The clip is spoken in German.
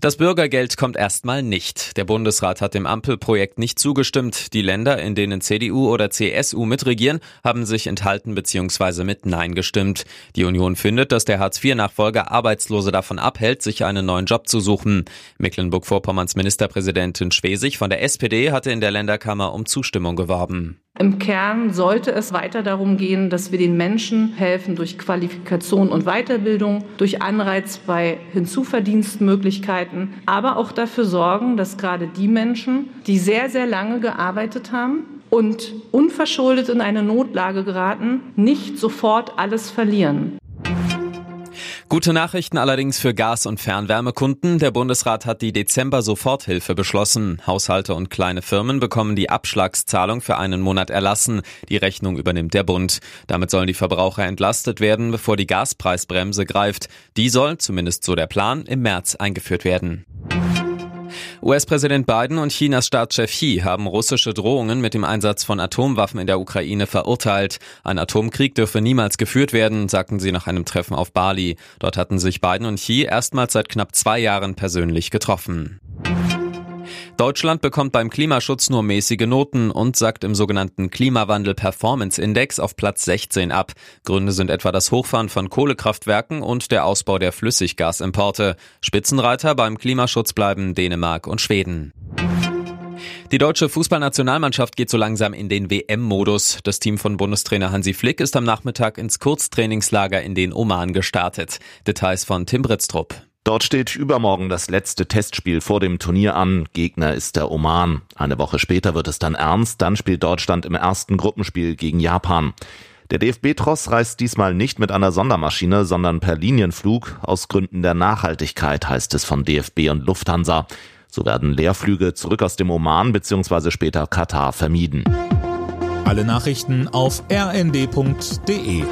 Das Bürgergeld kommt erstmal nicht. Der Bundesrat hat dem Ampelprojekt nicht zugestimmt. Die Länder, in denen CDU oder CSU mitregieren, haben sich enthalten bzw. mit Nein gestimmt. Die Union findet, dass der Hartz-IV-Nachfolger Arbeitslose davon abhält, sich einen neuen Job zu suchen. Mecklenburg-Vorpommerns Ministerpräsidentin Schwesig von der SPD hatte in der Länderkammer um Zustimmung geworben. Im Kern sollte es weiter darum gehen, dass wir den Menschen helfen durch Qualifikation und Weiterbildung, durch Anreiz bei Hinzuverdienstmöglichkeiten, aber auch dafür sorgen, dass gerade die Menschen, die sehr, sehr lange gearbeitet haben und unverschuldet in eine Notlage geraten, nicht sofort alles verlieren. Gute Nachrichten allerdings für Gas- und Fernwärmekunden. Der Bundesrat hat die Dezember-Soforthilfe beschlossen. Haushalte und kleine Firmen bekommen die Abschlagszahlung für einen Monat erlassen. Die Rechnung übernimmt der Bund. Damit sollen die Verbraucher entlastet werden, bevor die Gaspreisbremse greift. Die soll, zumindest so der Plan, im März eingeführt werden. US-Präsident Biden und Chinas Staatschef Xi haben russische Drohungen mit dem Einsatz von Atomwaffen in der Ukraine verurteilt. Ein Atomkrieg dürfe niemals geführt werden, sagten sie nach einem Treffen auf Bali. Dort hatten sich Biden und Xi erstmals seit knapp zwei Jahren persönlich getroffen. Deutschland bekommt beim Klimaschutz nur mäßige Noten und sagt im sogenannten Klimawandel Performance Index auf Platz 16 ab. Gründe sind etwa das Hochfahren von Kohlekraftwerken und der Ausbau der Flüssiggasimporte. Spitzenreiter beim Klimaschutz bleiben Dänemark und Schweden. Die deutsche Fußballnationalmannschaft geht so langsam in den WM-Modus. Das Team von Bundestrainer Hansi Flick ist am Nachmittag ins Kurztrainingslager in den Oman gestartet. Details von Tim Britztrup. Dort steht übermorgen das letzte Testspiel vor dem Turnier an. Gegner ist der Oman. Eine Woche später wird es dann ernst. Dann spielt Deutschland im ersten Gruppenspiel gegen Japan. Der DFB-Tross reist diesmal nicht mit einer Sondermaschine, sondern per Linienflug. Aus Gründen der Nachhaltigkeit heißt es von DFB und Lufthansa. So werden Leerflüge zurück aus dem Oman bzw. später Katar vermieden. Alle Nachrichten auf rnd.de